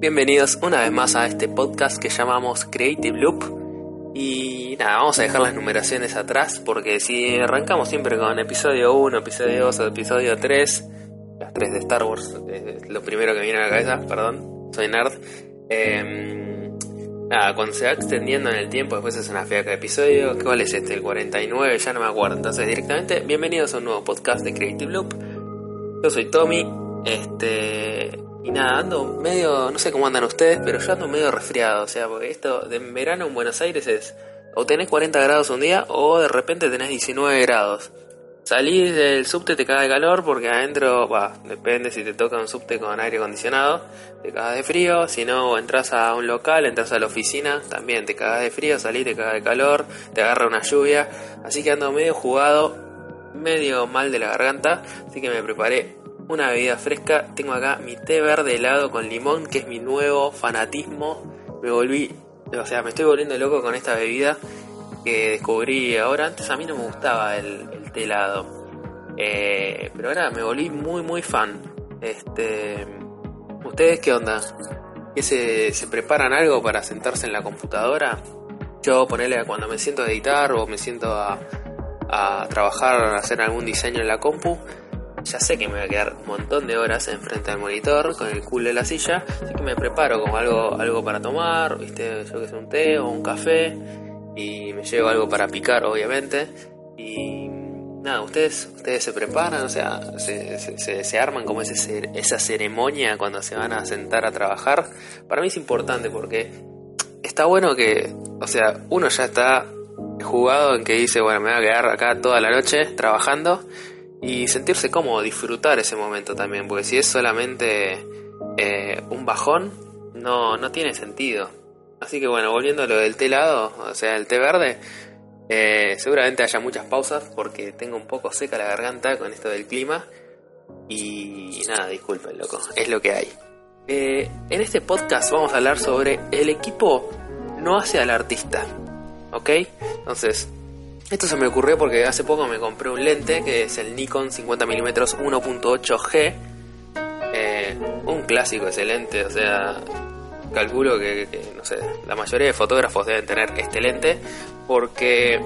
Bienvenidos una vez más a este podcast que llamamos Creative Loop. Y nada, vamos a dejar las numeraciones atrás porque si arrancamos siempre con episodio 1, episodio 2 o episodio 3, las 3 de Star Wars, lo primero que viene a la cabeza, perdón, soy nerd. Em, nada, cuando se va extendiendo en el tiempo, después es una fiaca de episodio. ¿Cuál es este? El 49, ya no me acuerdo. Entonces, directamente, bienvenidos a un nuevo podcast de Creative Loop. Yo soy Tommy, este, y nada, ando medio, no sé cómo andan ustedes, pero yo ando medio resfriado. O sea, porque esto de verano en Buenos Aires es o tenés 40 grados un día o de repente tenés 19 grados. Salís del subte te caga de calor porque adentro, va, depende si te toca un subte con aire acondicionado, te cagas de frío. Si no, entras a un local, entras a la oficina, también te cagas de frío, salís, te cagas de calor, te agarra una lluvia. Así que ando medio jugado, medio mal de la garganta. Así que me preparé una bebida fresca. Tengo acá mi té verde helado con limón, que es mi nuevo fanatismo. Me volví, o sea, me estoy volviendo loco con esta bebida que descubrí ahora. Antes a mí no me gustaba el, té helado. Eh, pero ahora me volví muy, muy fan. Este, ¿Ustedes qué onda? ¿Qué se, se preparan algo para sentarse en la computadora? Yo ponerle cuando me siento a editar o me siento a, a trabajar, a hacer algún diseño en la compu, ya sé que me voy a quedar un montón de horas enfrente del monitor con el culo de la silla, así que me preparo como algo, algo para tomar, viste, yo que sé, un té o un café, y me llevo algo para picar, obviamente, y nada, ustedes, ustedes se preparan, o sea, se, se, arman como ese, esa ceremonia cuando se van a sentar a trabajar. Para mí es importante porque está bueno que, o sea, uno ya está jugado en que dice, bueno, me voy a quedar acá toda la noche trabajando y sentirse cómodo, disfrutar ese momento también, porque si es solamente eh, un bajón, no, no tiene sentido. Así que bueno, volviendo a lo del té helado, o sea, el té verde, eh, seguramente haya muchas pausas porque tengo un poco seca la garganta con esto del clima. Y nada, disculpen, loco, es lo que hay. Eh, en este podcast vamos a hablar sobre el equipo no hace al artista. ¿Ok? Entonces, esto se me ocurrió porque hace poco me compré un lente que es el Nikon 50mm 1.8G. Eh, un clásico ese lente, o sea, calculo que, no sé, la mayoría de fotógrafos deben tener este lente porque...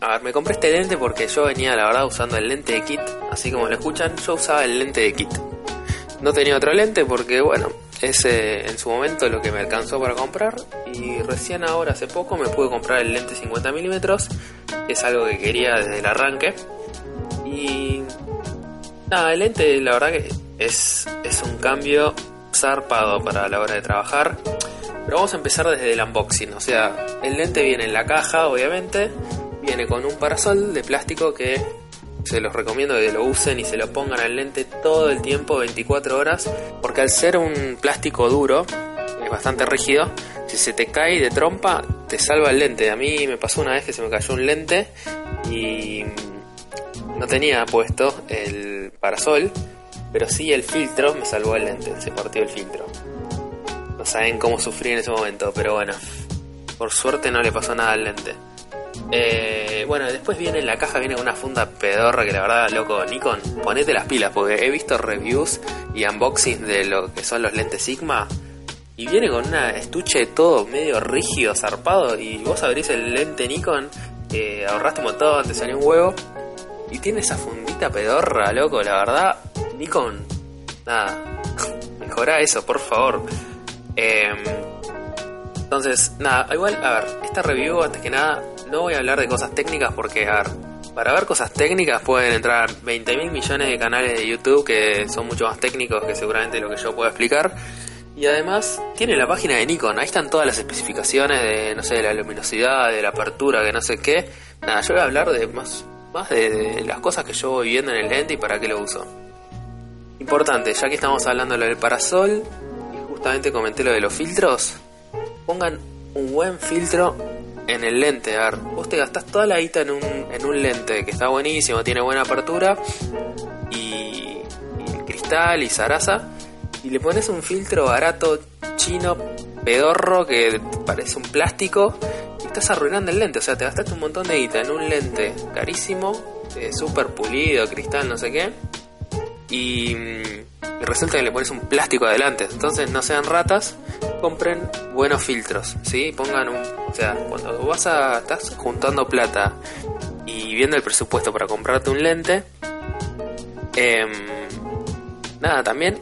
A ver, me compré este lente porque yo venía, la verdad, usando el lente de kit, así como lo escuchan, yo usaba el lente de kit. No tenía otro lente porque, bueno, ese en su momento lo que me alcanzó para comprar y recién ahora hace poco me pude comprar el lente 50 milímetros es algo que quería desde el arranque. Y nada el lente la verdad que es, es un cambio zarpado para la hora de trabajar. Pero vamos a empezar desde el unboxing o sea el lente viene en la caja obviamente viene con un parasol de plástico que se los recomiendo que lo usen y se lo pongan al lente todo el tiempo, 24 horas, porque al ser un plástico duro, es bastante rígido, si se te cae de trompa, te salva el lente. A mí me pasó una vez que se me cayó un lente y no tenía puesto el parasol, pero sí el filtro me salvó el lente, se partió el filtro. No saben cómo sufrí en ese momento, pero bueno, por suerte no le pasó nada al lente. Eh, bueno, después viene en la caja, viene una funda pedorra que la verdad, loco, Nikon, ponete las pilas, porque he visto reviews y unboxings de lo que son los lentes Sigma. Y viene con una estuche todo medio rígido, zarpado. Y vos abrís el lente Nikon, eh, ahorraste un montón, te salió un huevo. Y tiene esa fundita pedorra, loco, la verdad. Nikon, nada, mejora eso, por favor. Eh, entonces, nada, igual, a ver, esta review, antes que nada, no voy a hablar de cosas técnicas porque, a ver, para ver cosas técnicas pueden entrar 20 mil millones de canales de YouTube que son mucho más técnicos que seguramente lo que yo puedo explicar. Y además tiene la página de Nikon, ahí están todas las especificaciones de, no sé, de la luminosidad, de la apertura, que no sé qué. Nada, yo voy a hablar de más, más de, las cosas que yo voy viendo en el lente y para qué lo uso. Importante, ya que estamos hablando lo del parasol y justamente comenté lo de los filtros, pongan un buen filtro en el lente. A ver, vos te gastás toda la guita en un, en un lente que está buenísimo, tiene buena apertura y, y cristal y zaraza. Y le pones un filtro barato, chino, pedorro, que parece un plástico. Y estás arruinando el lente. O sea, te gastaste un montón de guita en un lente carísimo, eh, súper pulido, cristal, no sé qué. y, resulta que le pones un plástico adelante. Entonces no sean ratas, compren buenos filtros, ¿sí? Pongan un... O sea, cuando vas a... estás juntando plata y viendo el presupuesto para comprarte un lente, em, nada, también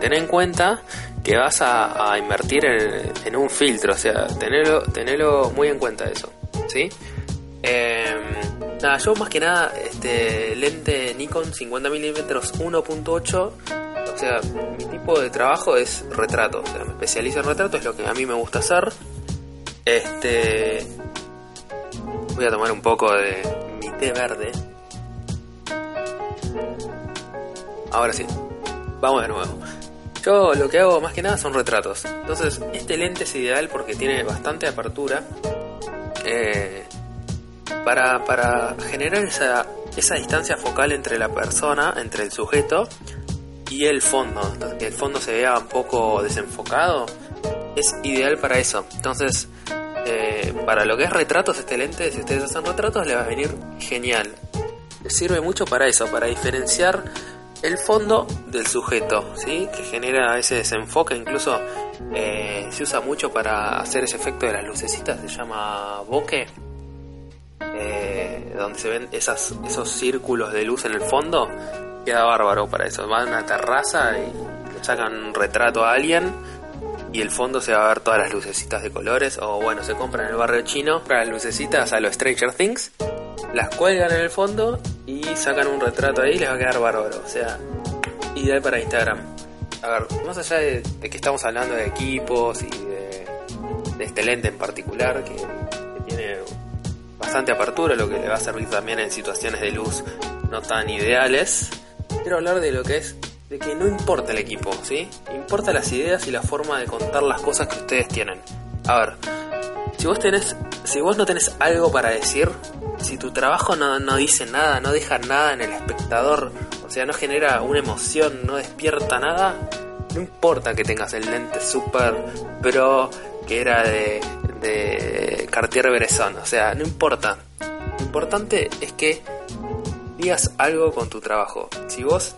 ten en cuenta que vas a, invertir en, un filtro, o sea, tenerlo, tenerlo muy en cuenta eso, ¿sí? Em, nada, yo más que nada, este lente Nikon 50 mm 1.8, o sea, mi tipo de trabajo es retrato, o sea, me especializo en retrato, es lo que a mí me gusta hacer. Este, voy a tomar un poco de mi té verde. Ahora sí, vamos de nuevo. Yo lo que hago más que nada son retratos. Entonces, este lente es ideal porque tiene bastante apertura. Eh, para, para, generar esa, esa distancia focal entre la persona, entre el sujeto y el fondo. que el fondo se vea un poco desenfocado. Es ideal para eso. Entonces, eh, para lo que es retratos, este lente, si ustedes hacen retratos, le va a venir genial. Les sirve mucho para eso, para diferenciar el fondo del sujeto, ¿sí? que genera ese desenfoque, incluso eh, se usa mucho para hacer ese efecto de las lucecitas, se llama bokeh, eh, donde se ven esos círculos de luz en el fondo, queda bárbaro para eso. Van a una terraza y sacan un retrato a alguien y el fondo se va a ver todas las lucecitas de colores, o bueno, se compran en el barrio chino para las lucecitas a los Stranger Things las cuelgan en el fondo y sacan un retrato ahí y les va a quedar bárbaro. O sea, ideal para Instagram. A ver, más allá de, que estamos hablando de equipos y de, este lente en particular que, tiene bastante apertura, lo que le va a servir también en situaciones de luz no tan ideales, quiero hablar de lo que es de que no importa el equipo, ¿sí? Importa las ideas y la forma de contar las cosas que ustedes tienen. A ver, si vos tenés, si vos no tenés algo para decir, si tu trabajo no, dice nada, no deja nada en el espectador, o sea, no genera una emoción, no despierta nada, no importa que tengas el lente super pro que era de, de Cartier-Bresson, o sea, no importa. Lo importante es que digas algo con tu trabajo. Si vos,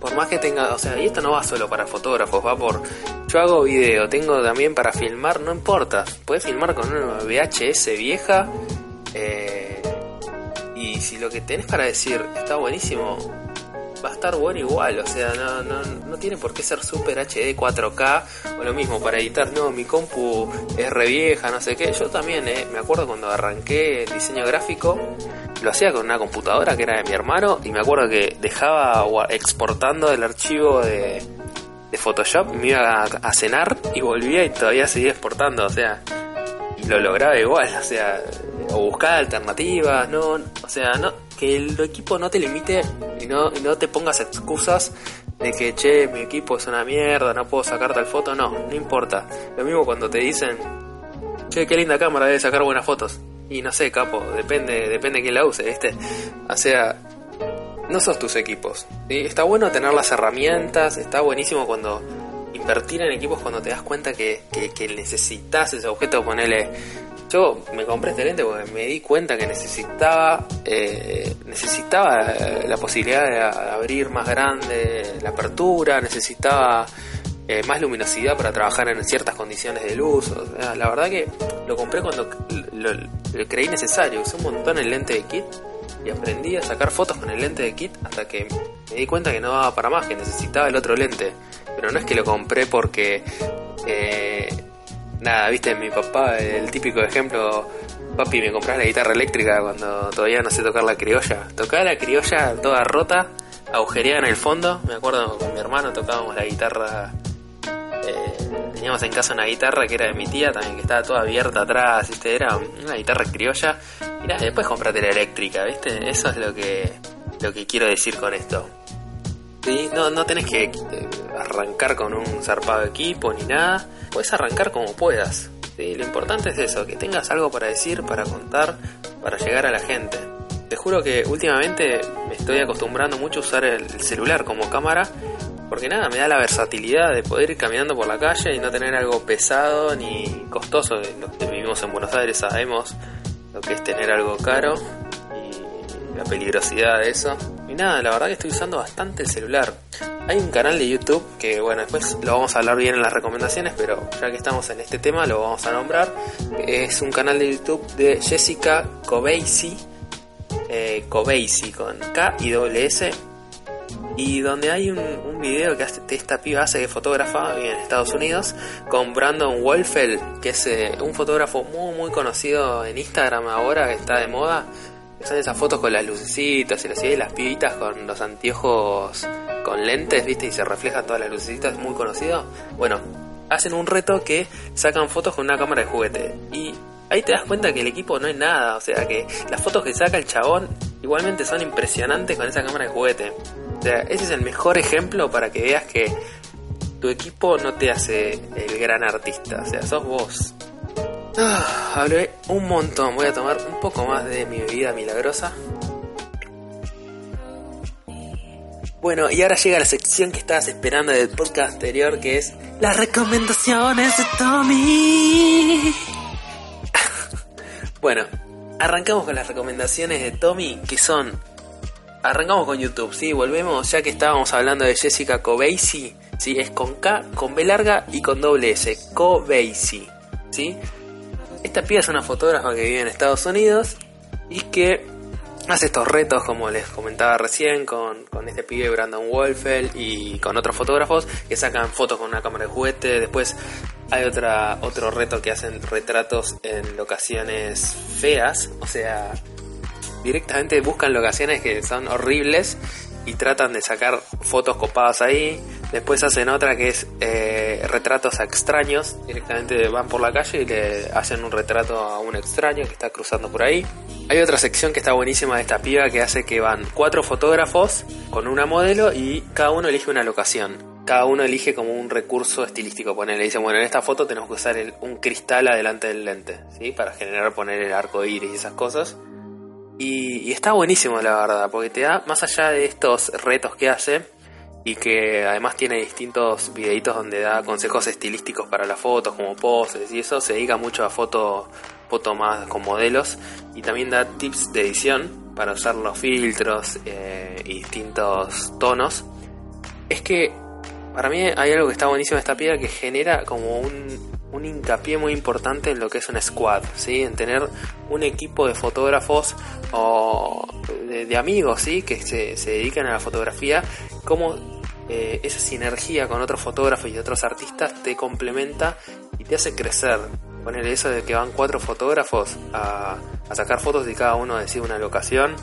por más que tengas, o sea, y esto no va solo para fotógrafos, va por, yo hago video, tengo también para filmar, no importa, puedes filmar con una VHS vieja. Eh, y si lo que tenés para decir está buenísimo, va a estar bueno igual. O sea, no, no, no tiene por qué ser super HD 4K o lo mismo para editar. No, mi compu es re vieja, no sé qué. Yo también, eh, me acuerdo cuando arranqué el diseño gráfico, lo hacía con una computadora que era de mi hermano y me acuerdo que dejaba exportando el archivo de, de Photoshop, me iba a, cenar y volvía y todavía seguía exportando. O sea, y lo lograba igual. O sea, o buscar alternativas, no, o sea, no, que el equipo no te limite y no, no te pongas excusas de que, che, mi equipo es una mierda, no puedo sacar tal foto, no, no importa. Lo mismo cuando te dicen, che, qué linda cámara, debe sacar buenas fotos. Y no sé, capo, depende, depende de quién la use, ¿viste? O sea, no sos tus equipos. Está bueno tener las herramientas, está buenísimo cuando invertir en equipos cuando te das cuenta que, que, que necesitas ese objeto, ponerle yo me compré este lente porque me di cuenta que necesitaba eh, necesitaba la posibilidad de abrir más grande la apertura, necesitaba eh, más luminosidad para trabajar en ciertas condiciones de luz. la verdad que lo compré cuando lo, creí necesario. Usé un montón el lente de kit y aprendí a sacar fotos con el lente de kit hasta que me di cuenta que no daba para más, que necesitaba el otro lente. Pero no es que lo compré porque eh, nada, viste, mi papá, el típico ejemplo, papi, me compras la guitarra eléctrica cuando todavía no sé tocar la criolla. Tocaba la criolla toda rota, agujereada en el fondo. Me acuerdo con mi hermano tocábamos la guitarra. Eh, teníamos en casa una guitarra que era de mi tía también, que estaba toda abierta atrás, ¿viste? Era una guitarra criolla. Mira, después comprate la eléctrica, ¿viste? Eso es lo que, lo que quiero decir con esto. ¿Sí? No, no tenés que eh, arrancar con un zarpado equipo ni nada puedes arrancar como puedas. Lo importante es eso, que tengas algo para decir, para contar, para llegar a la gente. Te juro que últimamente me estoy acostumbrando mucho a usar el celular como cámara, porque nada, me da la versatilidad de poder ir caminando por la calle y no tener algo pesado ni costoso. Los que vivimos en Buenos Aires sabemos lo que es tener algo caro y la peligrosidad de eso. Y nada, la verdad que estoy usando bastante el celular. Hay un canal de YouTube que, bueno, después lo vamos a hablar bien en las recomendaciones, pero ya que estamos en este tema lo vamos a nombrar. Es un canal de YouTube de Jessica Cobeisi, eh, con K y doble S. Y donde hay un, video que esta piba hace de fotógrafa en Estados Unidos con Brandon Wolfeld, que es eh, un fotógrafo muy muy conocido en Instagram ahora que está de moda. Son esas fotos con las lucecitas y las, y las pibitas con los anteojos con lentes, ¿viste? Y se reflejan todas las lucecitas, muy conocido. Bueno, hacen un reto que sacan fotos con una cámara de juguete. Y ahí te das cuenta que el equipo no es nada, o sea que las fotos que saca el chabón igualmente son impresionantes con esa cámara de juguete. O sea, ese es el mejor ejemplo para que veas que tu equipo no te hace el gran artista, o sea, sos vos. Ah, hablé un montón, voy a tomar un poco más de mi bebida milagrosa. Bueno, y ahora llega la sección que estabas esperando del podcast anterior, que es las recomendaciones de Tommy. bueno, arrancamos con las recomendaciones de Tommy, que son... Arrancamos con YouTube, ¿sí? Volvemos, ya que estábamos hablando de Jessica Cobeisi, ¿sí? Es con K, con B larga y con doble S, Cobeisi, ¿sí? Esta piba es una fotógrafa que vive en Estados Unidos y que hace estos retos, como les comentaba recién, con, con este pibe Brandon Wolfeld y con otros fotógrafos que sacan fotos con una cámara de juguete. Después hay otra, otro reto que hacen retratos en locaciones feas, o sea, directamente buscan locaciones que son horribles y tratan de sacar fotos copadas ahí. Después hacen otra que es eh, retratos a extraños. Directamente van por la calle y le hacen un retrato a un extraño que está cruzando por ahí. Hay otra sección que está buenísima de esta piba que hace que van cuatro fotógrafos con una modelo y cada uno elige una locación. Cada uno elige como un recurso estilístico. Poner, le dicen, bueno, en esta foto tenemos que usar un cristal adelante del lente, ¿sí? Para generar, poner el arco iris y esas cosas. Y, está buenísimo, la verdad, porque te da, más allá de estos retos que hace, y que además tiene distintos videitos donde da consejos estilísticos para las fotos, como poses y eso, se dedica mucho a foto, foto más con modelos, y también da tips de edición para usar los filtros eh, y distintos tonos. Es que para mí hay algo que está buenísimo en esta piedra que genera como un, un hincapié muy importante en lo que es un squad, ¿sí? en tener un equipo de fotógrafos o de, amigos ¿sí? que se, se, dedican a la fotografía, como eh, esa sinergia con otros fotógrafos y otros artistas te complementa y te hace crecer. Poner eso de que van cuatro fotógrafos a, a sacar fotos y cada uno decide una locación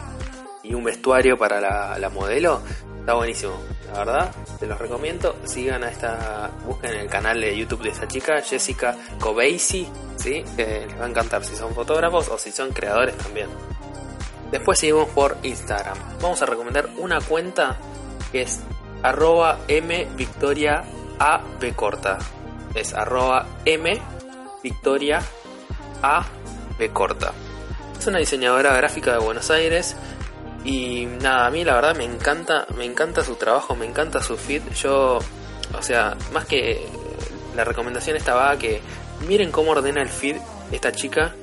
y un vestuario para la, la modelo, está buenísimo la verdad, te los recomiendo. Sigan a esta, busquen el canal de YouTube de esta chica, Jessica Cobeisi, ¿sí? les va a encantar si son fotógrafos o si son creadores también. Después seguimos por Instagram. Vamos a recomendar una cuenta que es arroba m victoria a b corta. Es arroba m victoria a b corta. Es una diseñadora gráfica de Buenos Aires y nada, a mí la verdad me encanta, me encanta su trabajo, me encanta su feed. Yo, o sea, más que la recomendación estaba que miren cómo ordena el feed esta chica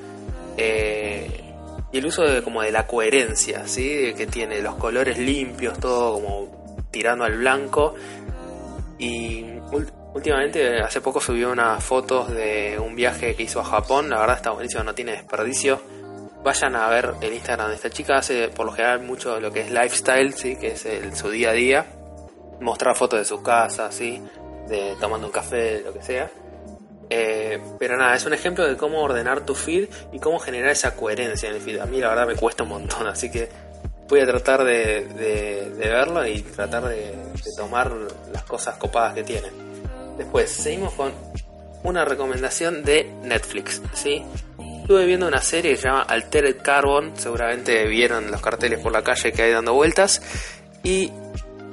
eh, y el uso de como de la coherencia, ¿sí? Que tiene los colores limpios, todo como tirando al blanco. Y últimamente, hace poco subió unas fotos de un viaje que hizo a Japón, la verdad está buenísimo, no tiene desperdicio vayan a ver el Instagram de esta chica. Hace por lo general mucho de lo que es lifestyle, ¿sí? que es su día a día. Mostrar fotos de su casa, ¿sí? de tomando un café, lo que sea. Eh, pero nada, es un ejemplo de cómo ordenar tu feed y cómo generar esa coherencia en el feed. A mí la verdad me cuesta un montón, así que voy a tratar de, de, verlo y tratar de, de, tomar las cosas copadas que tiene. Después, seguimos con una recomendación de Netflix, ¿sí? Estuve viendo una serie que se llama Altered Carbon, seguramente vieron los carteles por la calle que hay dando vueltas. Y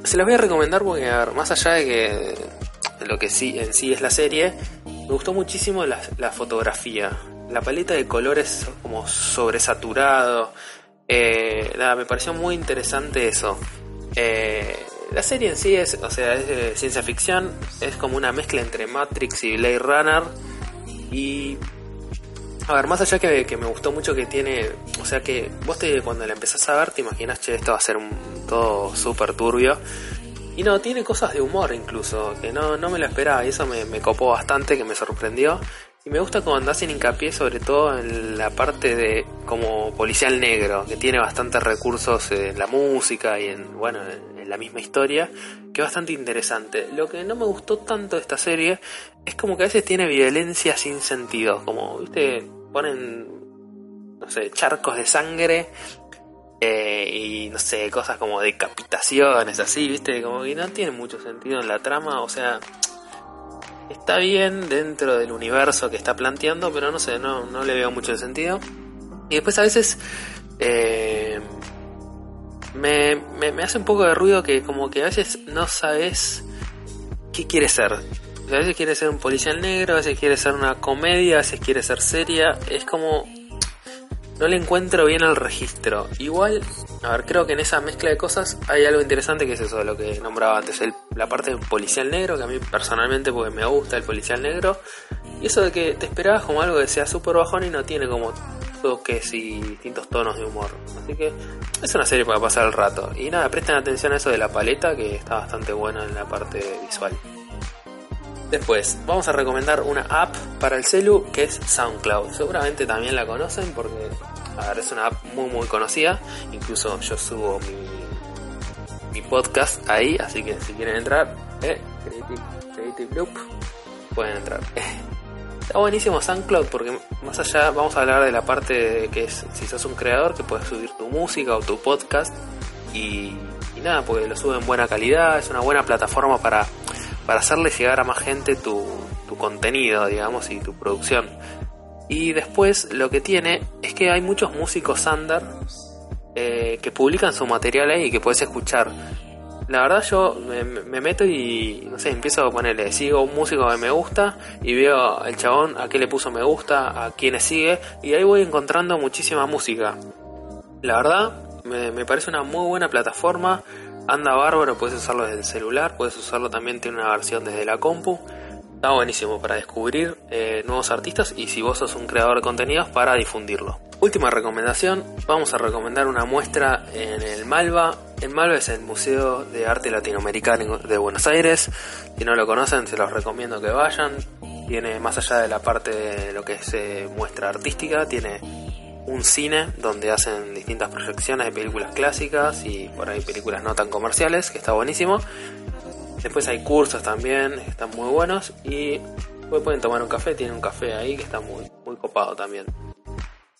se las voy a recomendar porque, más allá de que lo que sí en sí es la serie, me gustó muchísimo la, fotografía. La paleta de colores como sobresaturado. Eh, nada, me pareció muy interesante eso. Eh, la serie en sí es, o sea, es ciencia ficción, es como una mezcla entre Matrix y Blade Runner. Y a ver, más allá que, que me gustó mucho que tiene, o sea que vos te, cuando la empezás a ver te imaginas, che, esto va a ser todo súper turbio. Y no, tiene cosas de humor incluso, que no, no me lo esperaba y eso me, me copó bastante, que me sorprendió. Y me gusta cuando hacen hincapié sobre todo en la parte de como policial negro, que tiene bastantes recursos en la música y en, bueno, en la misma historia, que bastante interesante. Lo que no me gustó tanto de esta serie es como que a veces tiene violencia sin sentido, como, viste, ponen, no sé, charcos de sangre eh, y no sé, cosas como decapitaciones, así, viste, como que no tiene mucho sentido en la trama, o sea está bien dentro del universo que está planteando, pero no sé, no, no le veo mucho sentido. Y después a veces eh, me, me, hace un poco de ruido que como que a veces no sabes qué quiere ser. A veces quiere ser un policial negro, a veces quiere ser una comedia, a veces quiere ser seria. Es como... No le encuentro bien el registro. Igual a ver, creo que en esa mezcla de cosas hay algo interesante que es eso lo que nombraba antes, la parte del policial negro, que a mí personalmente porque me gusta el policial negro, y eso de que te esperabas como algo que sea súper bajón y no tiene como toques y distintos tonos de humor. Así que es una serie para pasar el rato. Y nada, presten atención a eso de la paleta que está bastante buena en la parte visual. Después, vamos a recomendar una app para el celu que es SoundCloud. Seguramente también la conocen porque es una app muy muy conocida. Incluso yo subo mi, podcast ahí, así que si quieren entrar, eh, Creative, Loop, pueden entrar. Está buenísimo SoundCloud porque más allá vamos a hablar de la parte de que es si sos un creador que puedes subir tu música o tu podcast y, nada, porque lo sube en buena calidad, es una buena plataforma para, para hacerle llegar a más gente tu, contenido, digamos, y tu producción. Y después lo que tiene es que hay muchos músicos under eh, que publican su material ahí y que puedes escuchar. La verdad yo me, meto y no sé, empiezo a ponerle, sigo un músico que me gusta y veo el chabón a qué le puso me gusta, a quienes sigue y ahí voy encontrando muchísima música. La verdad me, me parece una muy buena plataforma, anda bárbaro, puedes usarlo desde el celular, puedes usarlo también, tiene una versión desde la compu Está buenísimo para descubrir eh, nuevos artistas y si vos sos un creador de contenidos para difundirlo. Última recomendación, vamos a recomendar una muestra en el Malva. El Malva es el Museo de Arte Latinoamericano de Buenos Aires. Si no lo conocen, se los recomiendo que vayan. Tiene, más allá de la parte de lo que es eh, muestra artística, tiene un cine donde hacen distintas proyecciones de películas clásicas y por ahí películas no tan comerciales, que está buenísimo. Después hay cursos también, están muy buenos. Y pueden tomar un café, tiene un café ahí que está muy, muy copado también.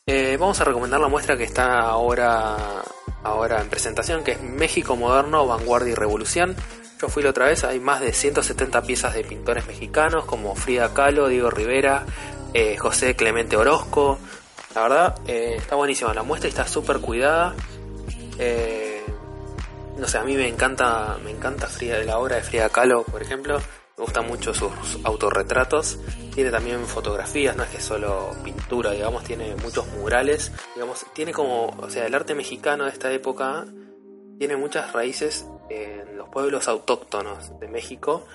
Eh, vamos a recomendar la muestra que está ahora, ahora en presentación, que es México Moderno, Vanguardia y Revolución. Yo fui la otra vez, hay más de 170 piezas de pintores mexicanos como Frida Kahlo, Diego Rivera, eh, José Clemente Orozco. La verdad, eh, está buenísima la muestra y está súper cuidada no sé, a mí me encanta, me encanta Frida, la obra de Frida Kahlo, por ejemplo. Me gustan mucho sus autorretratos. Tiene también fotografías, no es que solo pintura, digamos, tiene muchos murales. Digamos, tiene como, o sea, el arte mexicano de esta época tiene muchas raíces en los pueblos autóctonos de México.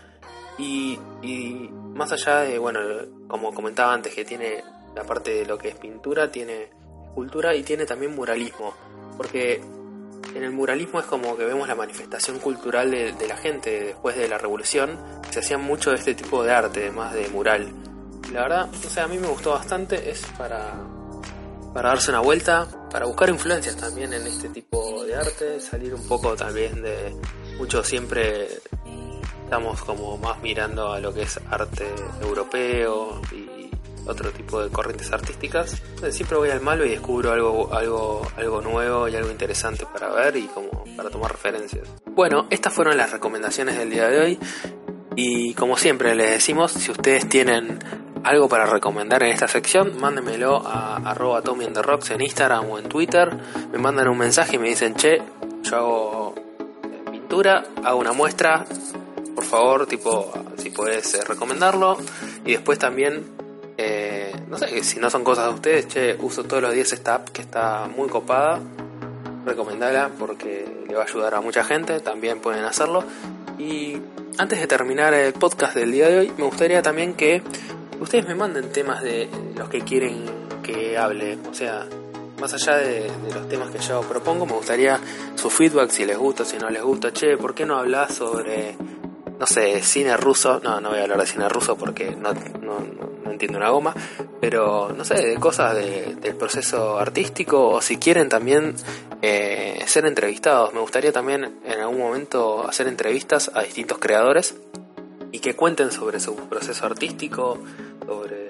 Y, y más allá de, bueno, como comentaba antes, que tiene la parte de lo que es pintura, tiene escultura y tiene también muralismo. Porque en el muralismo es como que vemos la manifestación cultural de, la gente después de la revolución. Se hacía mucho de este tipo de arte, más de mural. la verdad, o sea, a mí me gustó bastante. Es para, para darse una vuelta, para buscar influencias también en este tipo de arte, salir un poco también de... Mucho siempre estamos como más mirando a lo que es arte europeo y otro tipo de corrientes artísticas. siempre voy al malo y descubro algo, algo, algo nuevo y algo interesante para ver y como para tomar referencias. Bueno, estas fueron las recomendaciones del día de hoy. Y como siempre les decimos, si ustedes tienen algo para recomendar en esta sección, mándenmelo a arroba Tommy Rocks en Instagram o en Twitter. Me mandan un mensaje y me dicen, che, yo hago pintura, hago una muestra, por favor, tipo, si puedes eh, recomendarlo. Y después también eh, no sé, si no son cosas de ustedes, che, uso todos los días esta app que está muy copada. Recomendala porque le va a ayudar a mucha gente, también pueden hacerlo. Y antes de terminar el podcast del día de hoy, me gustaría también que ustedes me manden temas de los que quieren que hable. O sea, más allá de, los temas que yo propongo, me gustaría su feedback, si les gusta, si no les gusta. Che, ¿por qué no hablas sobre, no sé, cine ruso? No, no voy a hablar de cine ruso porque no, no, entiendo una goma. Pero, no sé, de cosas del proceso artístico o si quieren también eh, ser entrevistados. Me gustaría también en algún momento hacer entrevistas a distintos creadores y que cuenten sobre su proceso artístico, sobre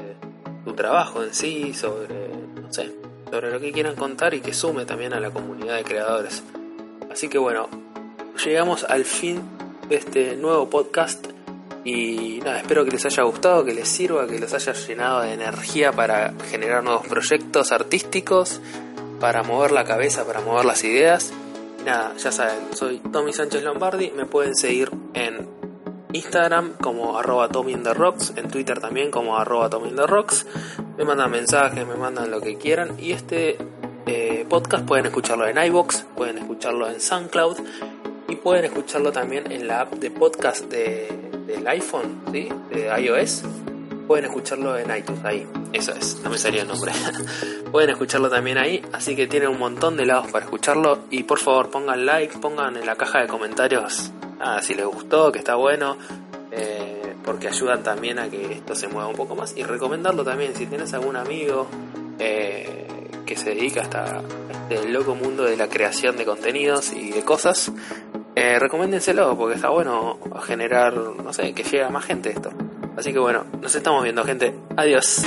su trabajo en sí, sobre, no sé, sobre lo que quieran contar y que sume también a la comunidad de creadores. Así que bueno, llegamos al fin este nuevo podcast y nada, espero que les haya gustado, que les sirva, que les haya llenado de energía para generar nuevos proyectos artísticos, para mover la cabeza, para mover las ideas. nada, ya saben, soy Tommy Sánchez Lombardi, me pueden seguir en Instagram como arroba Rocks, en Twitter también como arroba Rocks. Me mandan mensajes, me mandan lo que quieran. Y este eh, podcast pueden escucharlo en iBox, pueden escucharlo en SoundCloud y pueden escucharlo también en la app de podcast de, del iPhone, ¿sí? de iOS. Pueden escucharlo en iTunes, ahí. Eso es, no me salía el nombre. pueden escucharlo también ahí, así que tienen un montón de lados para escucharlo. Y por favor pongan like, pongan en la caja de comentarios nada, si les gustó, que está bueno, eh, porque ayudan también a que esto se mueva un poco más. Y recomendarlo también, si tienes algún amigo eh, que se dedica hasta este loco mundo de la creación de contenidos y de cosas, eh, recomiéndenselo, porque está bueno generar, no sé, que llegue a más gente esto. Así que bueno, nos estamos viendo gente. Adiós.